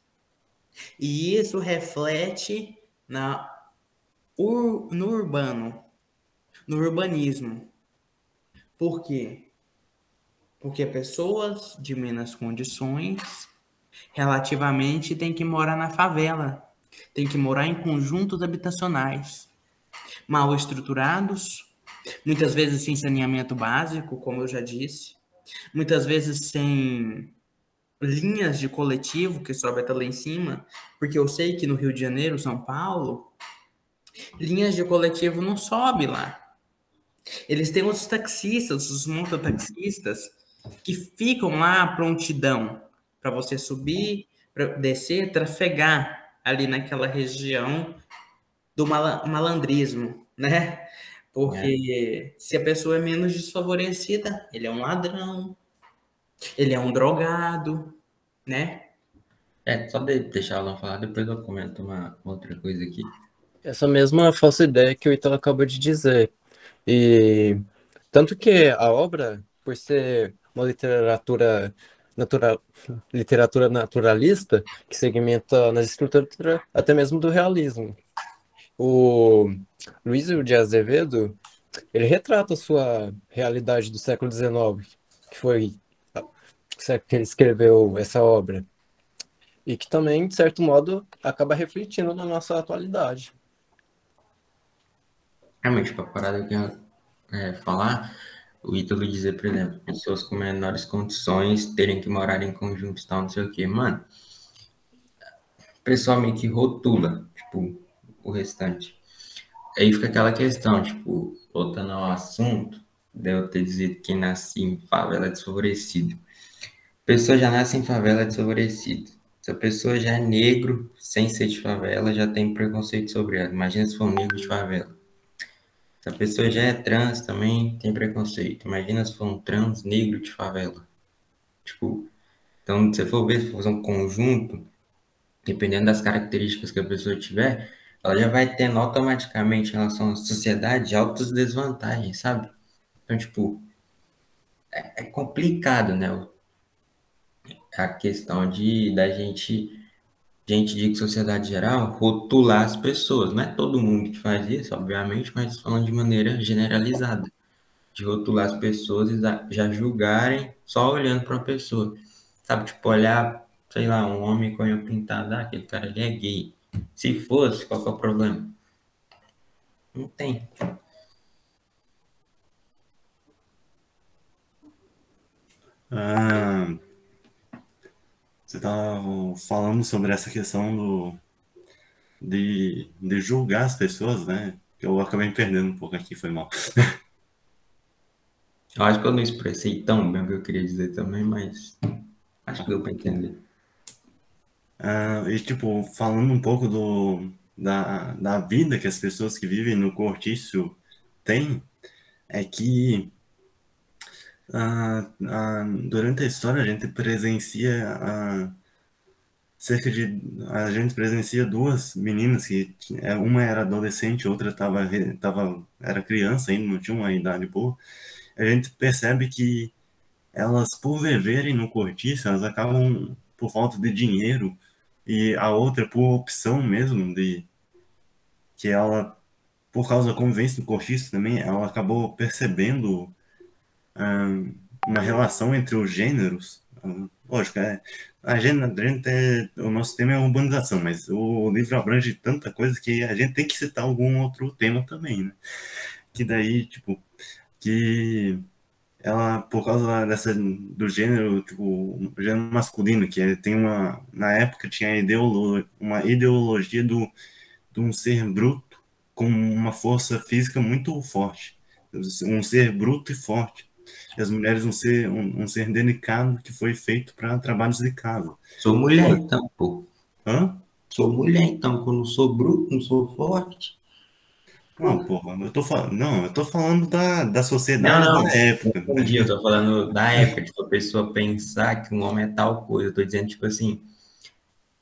E isso reflete na, no urbano no urbanismo. Por quê? Porque pessoas de menos condições relativamente têm que morar na favela, têm que morar em conjuntos habitacionais mal estruturados, muitas vezes sem saneamento básico, como eu já disse, muitas vezes sem linhas de coletivo que sobe até lá em cima, porque eu sei que no Rio de Janeiro, São Paulo, linhas de coletivo não sobe lá. Eles têm os taxistas, os mototaxistas, que ficam lá à prontidão para você subir, para descer, trafegar ali naquela região do malandrismo, né? Porque é. se a pessoa é menos desfavorecida, ele é um ladrão, ele é um drogado, né? É, só de deixar ela falar, depois eu comento uma outra coisa aqui. Essa mesma falsa ideia que o Italo acabou de dizer. E tanto que a obra, por ser uma literatura natural, literatura naturalista, que segmenta nas estruturas até mesmo do realismo. O Luiz de Azevedo, ele retrata a sua realidade do século XIX, que foi que ele escreveu essa obra. E que também, de certo modo, acaba refletindo na nossa atualidade realmente, para parada que eu é, falar, o Ítalo dizer, por exemplo, pessoas com menores condições terem que morar em conjuntos, tal, não sei o quê. Mano, o pessoal meio que rotula, tipo, o restante. Aí fica aquela questão, tipo, voltando ao assunto, de eu ter dito que nasci em favela desfavorecido. Pessoa já nasce em favela desfavorecido. Se a pessoa já é negro, sem ser de favela, já tem preconceito sobre ela. Imagina se for um negro de favela. Se a pessoa já é trans, também tem preconceito. Imagina se for um trans negro de favela. Tipo, então, se for ver, se for um conjunto, dependendo das características que a pessoa tiver, ela já vai tendo automaticamente em relação à sociedade altas desvantagens, sabe? Então, tipo, é, é complicado, né? A questão de da gente gente de sociedade geral, rotular as pessoas. Não é todo mundo que faz isso, obviamente, mas falando de maneira generalizada. De rotular as pessoas e já julgarem só olhando para uma pessoa. Sabe, tipo, olhar, sei lá, um homem com unha pintada, ah, aquele cara ali é gay. Se fosse, qual que é o problema? Não tem. Ah, você estava falando sobre essa questão do, de, de julgar as pessoas, né? Eu acabei me perdendo um pouco aqui, foi mal. Eu acho que eu não expressei tão bem o que eu queria dizer também, mas acho que deu para entender. Ah, e, tipo, falando um pouco do, da, da vida que as pessoas que vivem no cortiço têm, é que ah, ah, durante a história a gente presencia cerca de a gente presencia duas meninas que é, uma era adolescente outra tava, tava era criança ainda não tinha uma idade boa. A gente percebe que elas por viverem no cortiço elas acabam por falta de dinheiro e a outra por opção mesmo de que ela por causa da convivência no cortiço também ela acabou percebendo uma relação entre os gêneros. lógico, é, a gente é, o nosso tema é urbanização, mas o livro abrange tanta coisa que a gente tem que citar algum outro tema também, né? Que daí, tipo, que ela, por causa dessa, do gênero, tipo, gênero masculino, que tem uma, na época tinha ideolo, uma ideologia do, de um ser bruto com uma força física muito forte, um ser bruto e forte e as mulheres um ser, um, um ser delicado que foi feito para trabalhos de casa. Sou mulher, então, pô. Hã? Sou mulher, então, quando sou bruto, não sou forte. Não, porra, eu tô falando, não, eu tô falando da, da sociedade não, não, da época. Entendi, eu tô falando da época, tipo, a pessoa pensar que um homem é tal coisa. Eu tô dizendo, tipo assim,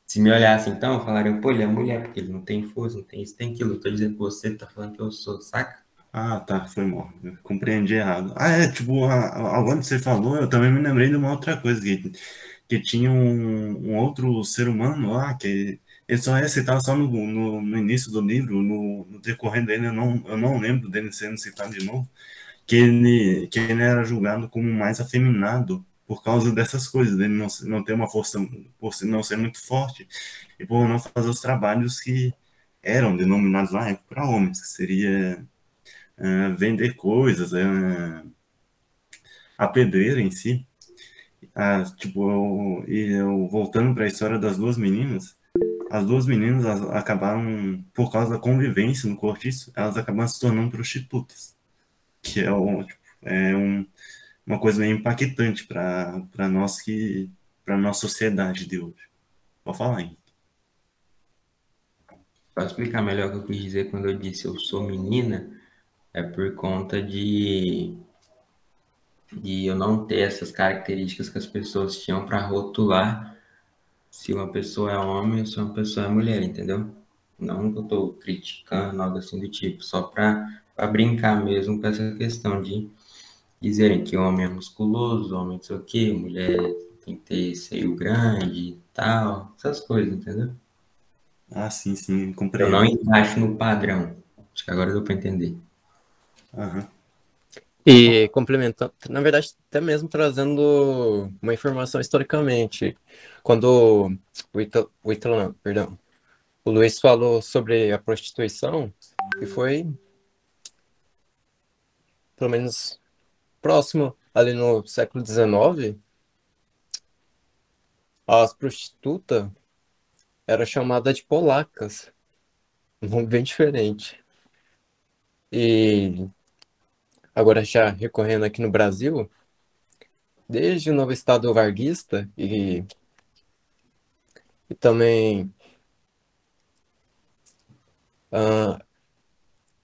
se me olhasse então, falariam, pô, ele é mulher, porque ele não tem força, não tem isso, tem aquilo. Eu tô dizendo que você tá falando que eu sou, saca? Ah, tá, foi mal. Eu compreendi errado. Ah, é, tipo, agora que você falou, eu também me lembrei de uma outra coisa, que, que tinha um, um outro ser humano lá, que ele só é citado só no, no, no início do livro, no, no decorrer dele, eu não, eu não lembro dele sendo citado de novo, que ele, que ele era julgado como mais afeminado por causa dessas coisas, dele não, não ter uma força, por não ser muito forte, e por não fazer os trabalhos que eram denominados lá para homens, que seria uh, vender coisas, uh, a pedreira em si. Uh, tipo, eu, eu voltando para a história das duas meninas, as duas meninas acabaram, por causa da convivência no cortiço, elas acabaram se tornando prostitutas, que é, um, tipo, é um, uma coisa meio impactante para nós que para nossa sociedade de hoje. Pode falar aí. Para explicar melhor o que eu quis dizer quando eu disse eu sou menina, é por conta de, de eu não ter essas características que as pessoas tinham para rotular se uma pessoa é homem ou se uma pessoa é mulher, entendeu? Não que eu estou criticando, algo assim do tipo, só para brincar mesmo com essa questão de dizerem que homem é musculoso, homem não sei o quê, mulher tem que ter seio grande e tal, essas coisas, entendeu? Ah, sim, sim, compreendo. Eu não encaixo no padrão. Acho que agora deu para entender. Uhum. E complementando, na verdade, até mesmo trazendo uma informação historicamente, quando o Ítalo, o Ítalo não, perdão, o Luiz falou sobre a prostituição, e foi pelo menos próximo ali no século XIX, as prostitutas eram chamadas de polacas, um nome bem diferente. E agora já recorrendo aqui no Brasil, desde o novo Estado varguista e, e também ah,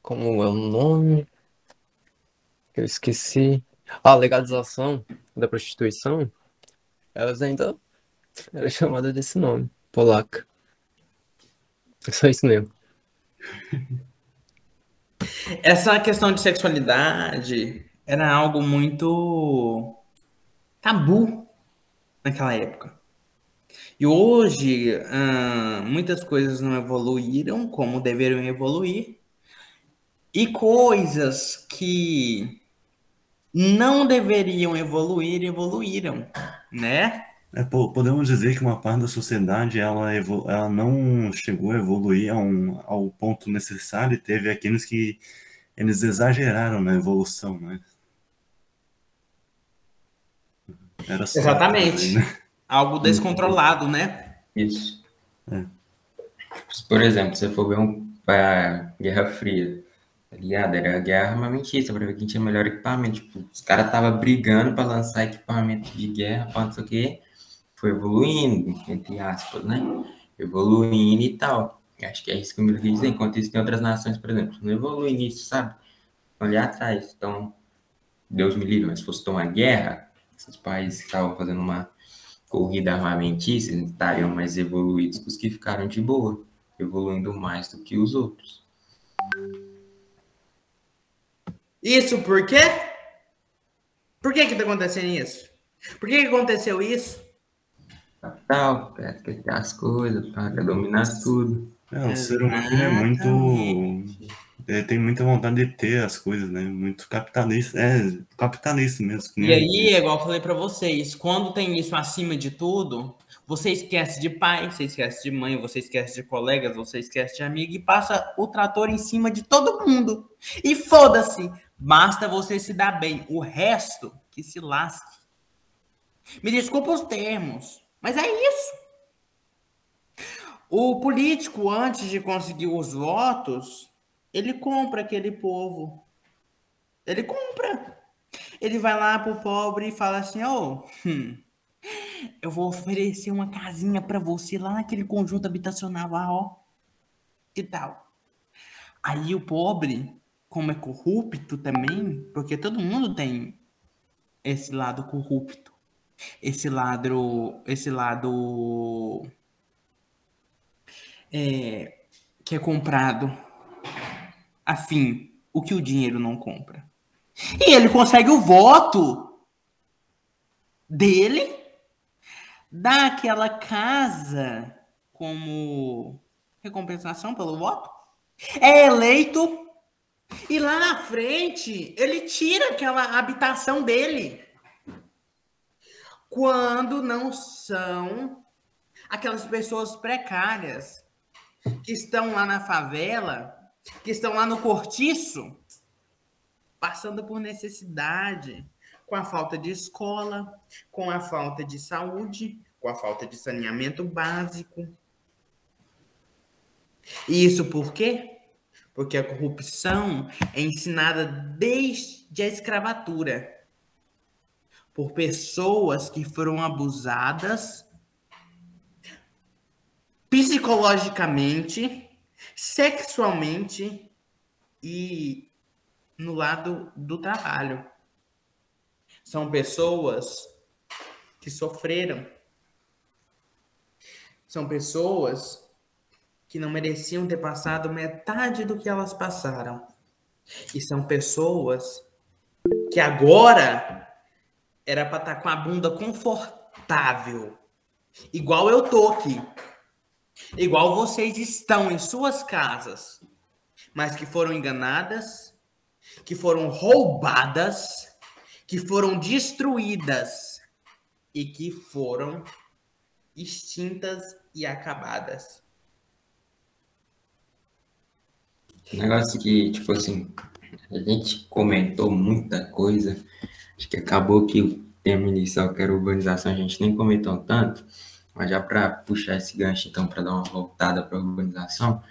como é o nome? Eu esqueci. A legalização da prostituição, elas ainda eram chamadas desse nome, polaca. É só isso mesmo. [laughs] Essa questão de sexualidade era algo muito tabu naquela época. E hoje, hum, muitas coisas não evoluíram como deveriam evoluir. E coisas que não deveriam evoluir, evoluíram, né? É, podemos dizer que uma parte da sociedade ela, ela não chegou a evoluir a um, ao ponto necessário e teve aqueles que eles exageraram na evolução, né? Era só Exatamente. Né? Algo descontrolado, né? Isso. É. Por exemplo, se você for ver um, a Guerra Fria, tá ligado? Era a guerra armamentista, para ver quem tinha melhor equipamento. Tipo, os caras estavam brigando para lançar equipamento de guerra, para não sei o quê foi evoluindo, entre aspas, né? Evoluindo e tal. Acho que é isso que me quis dizer. Enquanto isso, tem outras nações, por exemplo, não evoluem nisso, sabe? Ali atrás. Então, Deus me livre, mas se fosse tomar guerra, esses países que estavam fazendo uma corrida armamentista estariam mais evoluídos que os que ficaram de boa, evoluindo mais do que os outros. Isso por quê? Por que que tá acontecendo isso? Por que, que aconteceu isso? Capital, quer ter as coisas, quer dominar tudo. É, o ser humano é muito. Ele tem muita vontade de ter as coisas, né? Muito capitalista. É, capitalista mesmo. E aí, igual eu falei para vocês, quando tem isso acima de tudo, Você esquece de pai, você esquece de mãe, você esquece de colegas, você esquece de amigo e passa o trator em cima de todo mundo. E foda-se, basta você se dar bem. O resto que se lasque. Me desculpa os termos, mas é isso. O político, antes de conseguir os votos, ele compra aquele povo. Ele compra. Ele vai lá pro pobre e fala assim: Ô, oh, eu vou oferecer uma casinha para você lá naquele conjunto habitacional lá, ó. Que tal? Aí o pobre, como é corrupto também, porque todo mundo tem esse lado corrupto, esse lado, esse lado é, que é comprado afim, o que o dinheiro não compra. E ele consegue o voto dele, dá aquela casa como recompensação pelo voto, é eleito e lá na frente ele tira aquela habitação dele. Quando não são aquelas pessoas precárias que estão lá na favela, que estão lá no cortiço, passando por necessidade, com a falta de escola, com a falta de saúde, com a falta de saneamento básico. E isso por quê? Porque a corrupção é ensinada desde a escravatura por pessoas que foram abusadas psicologicamente, sexualmente e no lado do trabalho. São pessoas que sofreram. São pessoas que não mereciam ter passado metade do que elas passaram. E são pessoas que agora era para estar tá com a bunda confortável, igual eu tô aqui. Igual vocês estão em suas casas, mas que foram enganadas, que foram roubadas, que foram destruídas e que foram extintas e acabadas. Negócio que, tipo assim, a gente comentou muita coisa, acho que acabou que o tema inicial, que era urbanização, a gente nem comentou tanto, mas já para puxar esse gancho, então, para dar uma voltada para a urbanização,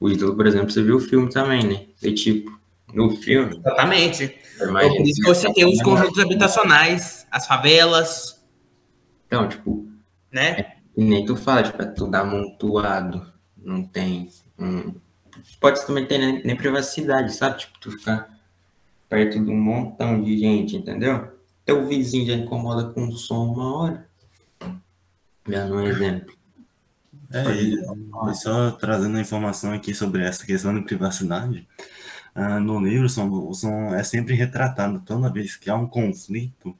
o ídolo, por exemplo, você viu o filme também, né? E tipo, no filme. Exatamente. Por isso que você tem os conjuntos habitacionais, as favelas. Então, tipo. Né? É, nem tu fala, tipo, é tudo amontoado. Não tem. Pode também ter nem, nem, privacidade, sabe? Tipo, tu ficar perto de um montão de gente, entendeu? Teu vizinho já incomoda com o som uma hora. Dando um exemplo. É, e, só trazendo a informação aqui sobre essa questão de privacidade, ah, no livro são, são, é sempre retratado, toda vez que há um conflito,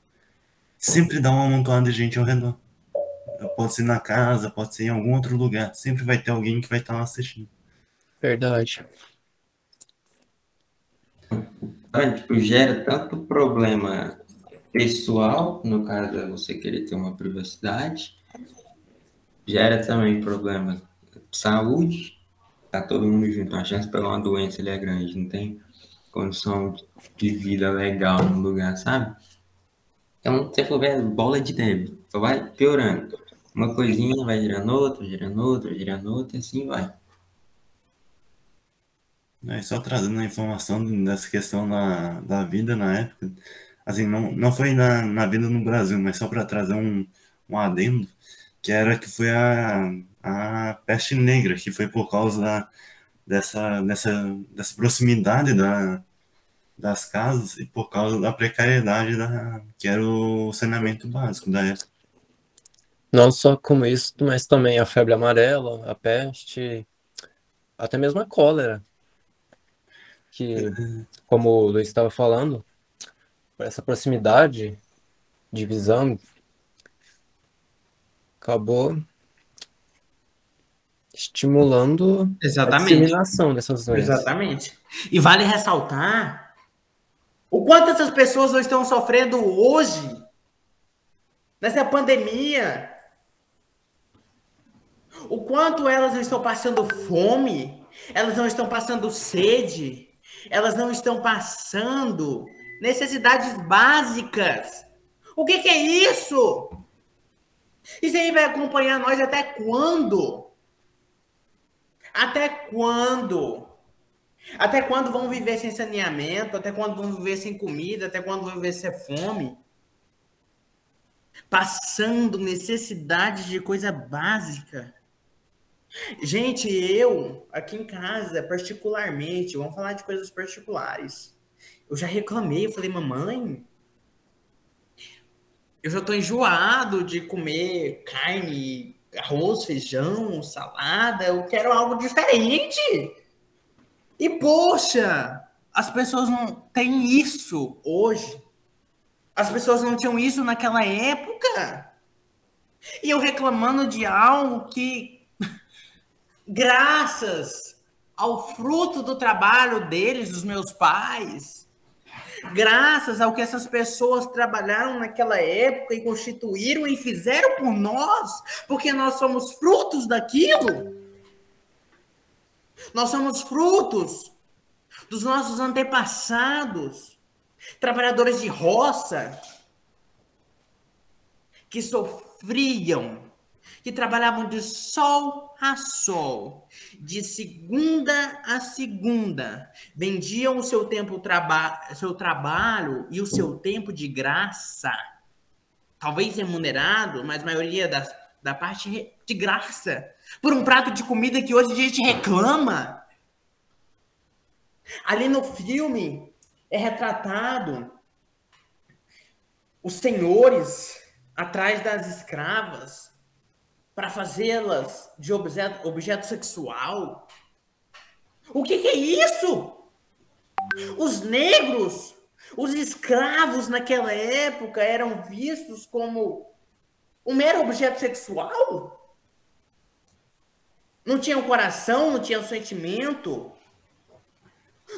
sempre dá uma amontoada de gente ao redor. Pode ser na casa, pode ser em algum outro lugar, sempre vai ter alguém que vai estar assistindo. Verdade. Ah, tipo, gera tanto problema pessoal, no caso é você querer ter uma privacidade, gera também problema de saúde, tá todo mundo junto, a chance de pegar uma doença ele é grande, não tem condição de vida legal no lugar, sabe? Então, se for ver, bola de neve, só vai piorando. Uma coisinha vai girando outra, girando outra, girando outra, e assim vai. É, só trazendo a informação dessa questão da, da vida na época, assim, não, não foi na, na vida no Brasil, mas só para trazer um, um adendo, que era que foi a, a peste negra, que foi por causa da, dessa, dessa, dessa proximidade da, das casas e por causa da precariedade da, que era o saneamento básico da época. Não só como isso, mas também a febre amarela, a peste, até mesmo a cólera. Que, [laughs] como o Luiz estava falando, essa proximidade, divisão, acabou estimulando Exatamente. a disseminação dessas doenças. Exatamente. E vale ressaltar o quanto essas pessoas não estão sofrendo hoje, nessa pandemia. O quanto elas não estão passando fome, elas não estão passando sede, elas não estão passando necessidades básicas. O que, que é isso? Isso aí vai acompanhar nós até quando? Até quando? Até quando vão viver sem saneamento? Até quando vão viver sem comida? Até quando vão viver sem fome? Passando necessidades de coisa básica. Gente, eu, aqui em casa, particularmente, vamos falar de coisas particulares. Eu já reclamei, eu falei, mamãe, eu já tô enjoado de comer carne, arroz, feijão, salada, eu quero algo diferente. E poxa, as pessoas não têm isso hoje. As pessoas não tinham isso naquela época. E eu reclamando de algo que, graças ao fruto do trabalho deles, dos meus pais, graças ao que essas pessoas trabalharam naquela época e constituíram e fizeram por nós, porque nós somos frutos daquilo. Nós somos frutos dos nossos antepassados, trabalhadores de roça, que sofriam, que trabalhavam de sol a sol, de segunda a segunda, vendiam o seu tempo traba seu trabalho e o seu tempo de graça, talvez remunerado, mas a maioria das, da parte de graça, por um prato de comida que hoje a gente reclama. Ali no filme é retratado os senhores atrás das escravas para fazê-las de objeto, objeto sexual. O que, que é isso? Os negros, os escravos naquela época eram vistos como um mero objeto sexual? Não tinham coração, não tinham sentimento?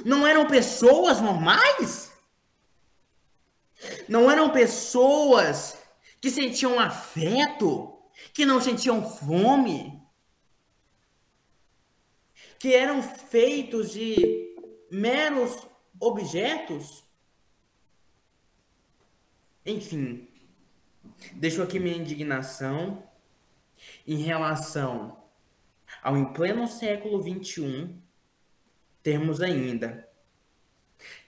Não eram pessoas normais? Não eram pessoas que sentiam afeto? Que não sentiam fome, que eram feitos de meros objetos. Enfim, deixo aqui minha indignação em relação ao em pleno século XXI termos ainda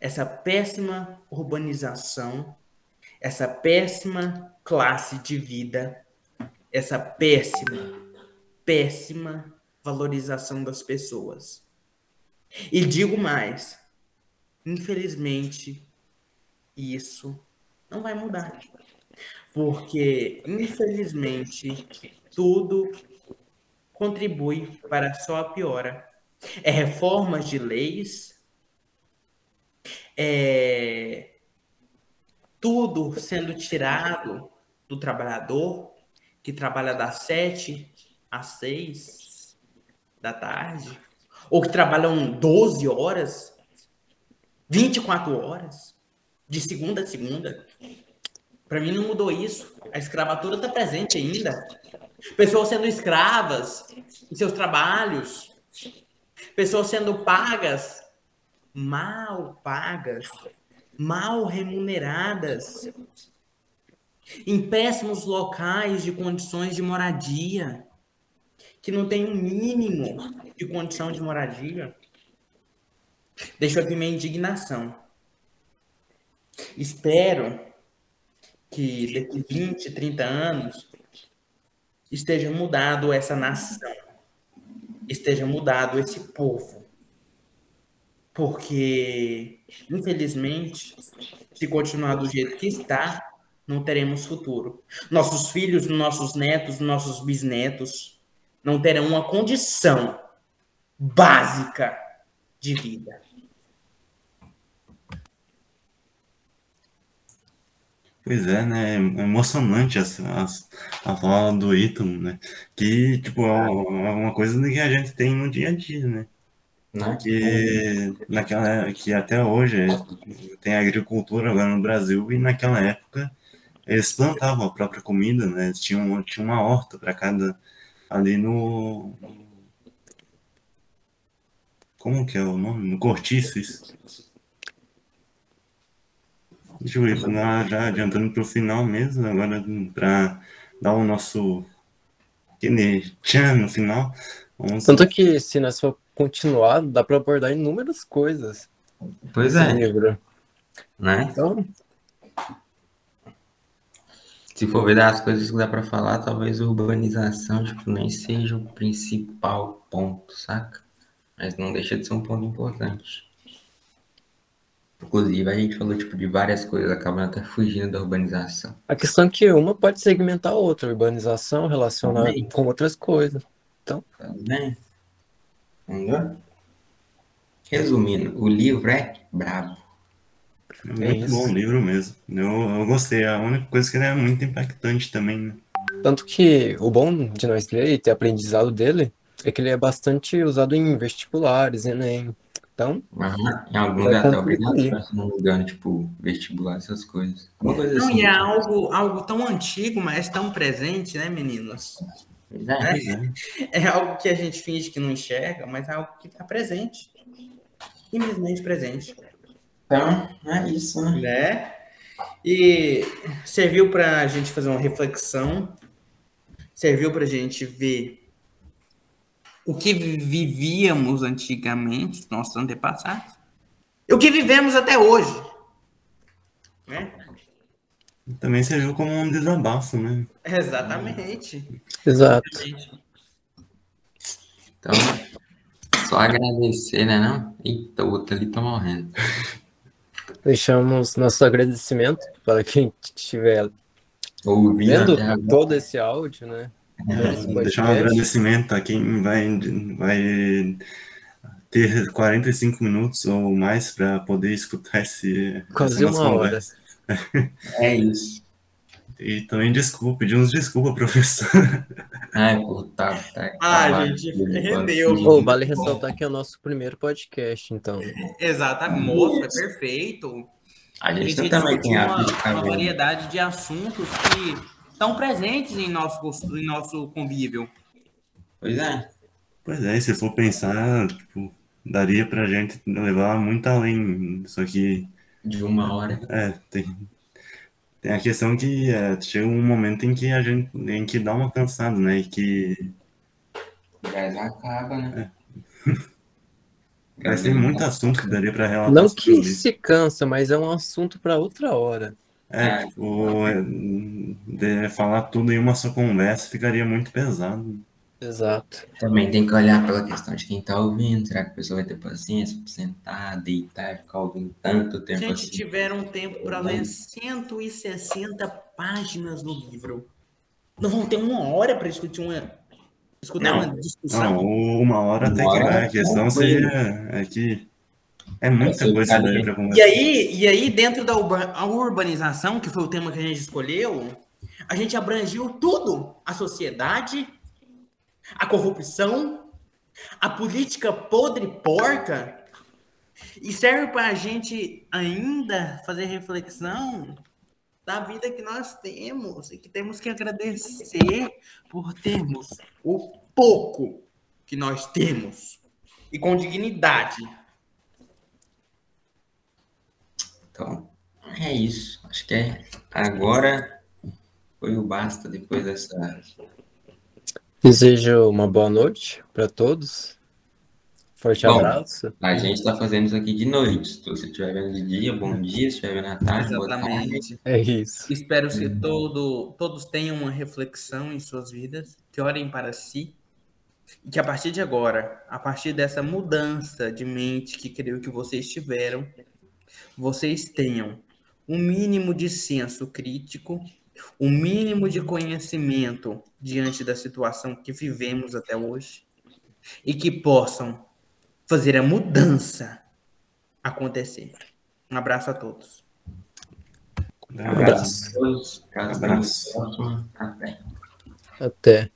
essa péssima urbanização, essa péssima classe de vida essa péssima, péssima valorização das pessoas. E digo mais, infelizmente, isso não vai mudar. Porque, infelizmente, tudo contribui para só a piora. É reformas de leis, é tudo sendo tirado do trabalhador, que trabalha das 7 às 6 da tarde, ou que trabalham 12 horas, 24 horas, de segunda a segunda. Para mim não mudou isso. A escravatura está presente ainda. Pessoas sendo escravas em seus trabalhos, pessoas sendo pagas, mal pagas, mal remuneradas em péssimos locais de condições de moradia, que não tem um mínimo de condição de moradia. Deixo aqui minha indignação. Espero que daqui 20, 30 anos esteja mudado essa nação, esteja mudado esse povo. Porque, infelizmente, se continuar do jeito que está, não teremos futuro. Nossos filhos, nossos netos, nossos bisnetos não terão uma condição básica de vida. Pois é, né? É emocionante a, a, a fala do Ítalo, né? Que, tipo, é uma coisa que a gente tem no dia a dia, né? Né? Que, naquela, que até hoje tem agricultura lá no Brasil e naquela época eles plantavam a própria comida, né? Tinha, uma, tinha uma horta para cada ali no. Como que é o nome? No Cortiço, isso. Deixa eu ver, já adiantando para o final mesmo, agora para dar o nosso aquele tchan no final. Vamos... Tanto que se nós for continuar, dá para abordar inúmeras coisas. Pois é. Livro. Né? Então, se for ver das coisas que dá para falar, talvez urbanização tipo, nem seja o principal ponto, saca? Mas não deixa de ser um ponto importante. Inclusive, a gente falou tipo, de várias coisas, acabando até fugindo da urbanização. A questão é que uma pode segmentar a outra, urbanização relacionada Também. com outras coisas. Então. Também. Entendeu? Resumindo, o livro é brabo. É muito é bom o livro mesmo. Eu, eu gostei. A única coisa que ele é muito impactante também, né? Tanto que o bom de nós ler e ter aprendizado dele é que ele é bastante usado em vestibulares, Enem. Então. Uhum. Em algum lugar até obrigatório, se não me engano, tipo, vestibular, essas coisas. Uma coisa não, assim. e é algo, algo tão antigo, mas tão presente, né, meninos? É, é algo que a gente finge que não enxerga, mas é algo que está presente. Simplesmente presente. Então, é isso, né? né? E serviu para a gente fazer uma reflexão, serviu para a gente ver o que vivíamos antigamente, nossos antepassados, e o que vivemos até hoje. Né? Também serviu como um desabafo, né? Exatamente. Exato. Então, só agradecer, né? Não? Eita, o outro ali tá morrendo. [laughs] Deixamos nosso agradecimento para quem estiver ouvindo todo esse áudio, né? É, deixar um agradecimento a quem vai, vai ter 45 minutos ou mais para poder escutar esse. Quase uma hora. É isso. E também desculpa, pedimos desculpa, [laughs] professor. Ai, puta. Tá, ah, gente, rendeu. Oh, vale ressaltar que é o nosso primeiro podcast, então. Exatamente, moço, é perfeito. A gente, a gente também tem uma, uma variedade de assuntos que estão presentes em nosso, em nosso convívio. Pois é. Pois é, se for pensar, tipo, daria pra gente levar muito além, só que... De uma hora. É, tem, tem a questão que é, chega um momento em que a gente tem que dar uma cansada, né, e que... Mas acaba, né? É. [laughs] Mas tem muito assunto que daria para relatar. Não que se cansa, mas é um assunto para outra hora. É, tipo, é, falar tudo em uma só conversa ficaria muito pesado. Exato. Também tem que olhar pela questão de quem tá ouvindo. Será que a pessoa vai ter paciência para sentar, deitar, ficar ouvindo tanto tempo Se a gente assim? tiver um tempo para ler 160 páginas do livro, não vão ter uma hora para discutir uma, escutar não, uma discussão? Não, uma hora uma até que vai. A questão seria é que é muita coisa daí para conversar. E aí, e aí, dentro da urbanização, que foi o tema que a gente escolheu, a gente abrangiu tudo: a sociedade, a corrupção, a política podre porca. E serve para a gente ainda fazer reflexão da vida que nós temos e que temos que agradecer por termos o pouco que nós temos e com dignidade. Então, é isso. Acho que é agora foi o basta depois dessa. Desejo uma boa noite para todos. Forte bom, abraço. A gente está fazendo isso aqui de noite. Se você estiver vendo de dia, bom dia. Se estiver vendo à tarde, Exatamente. boa tarde. É isso. Espero que todo, todos tenham uma reflexão em suas vidas, que orem para si. E que a partir de agora, a partir dessa mudança de mente que creio que vocês tiveram, vocês tenham um mínimo de senso crítico, um mínimo de conhecimento diante da situação que vivemos até hoje e que possam fazer a mudança acontecer. Um abraço a todos. Um abraço. Um abraço. Até.